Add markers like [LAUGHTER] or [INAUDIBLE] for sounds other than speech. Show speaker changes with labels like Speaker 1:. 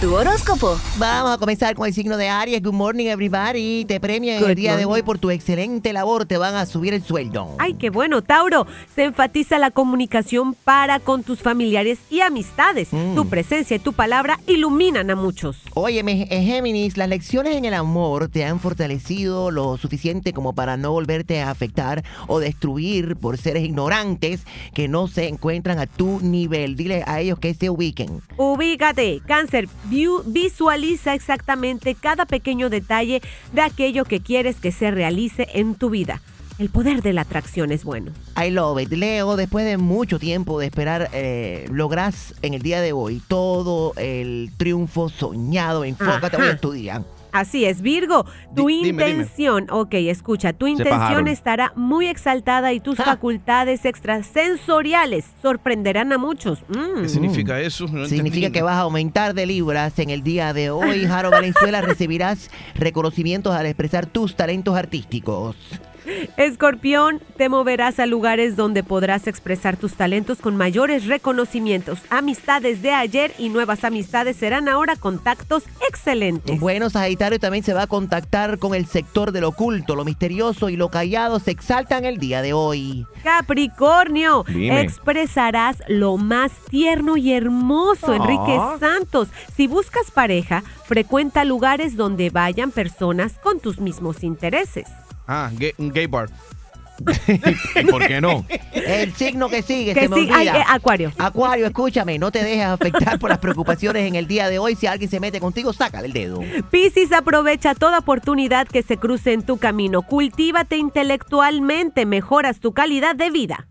Speaker 1: tu horóscopo.
Speaker 2: Vamos a comenzar con el signo de Aries. Good morning, everybody. Te premian el día de hoy por tu excelente labor. Te van a subir el sueldo.
Speaker 3: Ay, qué bueno, Tauro. Se enfatiza la comunicación para con tus familiares y amistades.
Speaker 2: Mm.
Speaker 3: Tu presencia y tu palabra iluminan a muchos.
Speaker 2: Óyeme, eh, Géminis, las lecciones en el amor te han fortalecido lo suficiente como para no volverte a afectar o destruir por seres ignorantes que no se encuentran a tu nivel. Dile a ellos que se ubiquen.
Speaker 3: Ubícate, cáncer. Viu- visualiza exactamente cada pequeño detalle de aquello que quieres que se realice en tu vida. El poder de la atracción es bueno.
Speaker 2: I love it. Leo, después de mucho tiempo de esperar, eh, lográs en el día de hoy todo el triunfo soñado. Enfócate
Speaker 3: Ajá.
Speaker 2: hoy en tu día.
Speaker 3: Así es, Virgo, tu
Speaker 4: Di- dime, dime.
Speaker 3: intención, ok, escucha, tu intención estará muy exaltada y tus
Speaker 2: Ja.
Speaker 3: facultades extrasensoriales sorprenderán a muchos. Mm.
Speaker 4: ¿Qué significa eso? No
Speaker 2: Significa que vas a aumentar de libras en el día de hoy. Jaro [LAUGHS] Valenzuela, recibirás reconocimientos al expresar tus talentos artísticos.
Speaker 3: Escorpión, te moverás a lugares donde podrás expresar tus talentos con mayores reconocimientos. Amistades de ayer y nuevas amistades serán ahora contactos excelentes.
Speaker 2: Bueno, Sagitario también se va a contactar con el sector del oculto, lo misterioso y lo callado se exaltan el día de hoy.
Speaker 3: Capricornio,
Speaker 4: Dime.
Speaker 3: expresarás lo más tierno y hermoso, Enrique
Speaker 4: Ah.
Speaker 3: Santos. Si buscas pareja, frecuenta lugares donde vayan personas con tus mismos intereses.
Speaker 4: Ah, gay, un gay bar. ¿Y [LAUGHS] por qué no?
Speaker 2: El signo que sigue,
Speaker 3: Que
Speaker 2: se me
Speaker 3: sí, ay,
Speaker 2: olvida.
Speaker 3: eh, Acuario.
Speaker 2: Acuario, escúchame, no te dejes afectar por las preocupaciones en el día de hoy. Si alguien se mete contigo, sácale el dedo.
Speaker 3: Piscis aprovecha toda oportunidad que se cruce en tu camino. Cultívate intelectualmente, mejoras tu calidad de vida.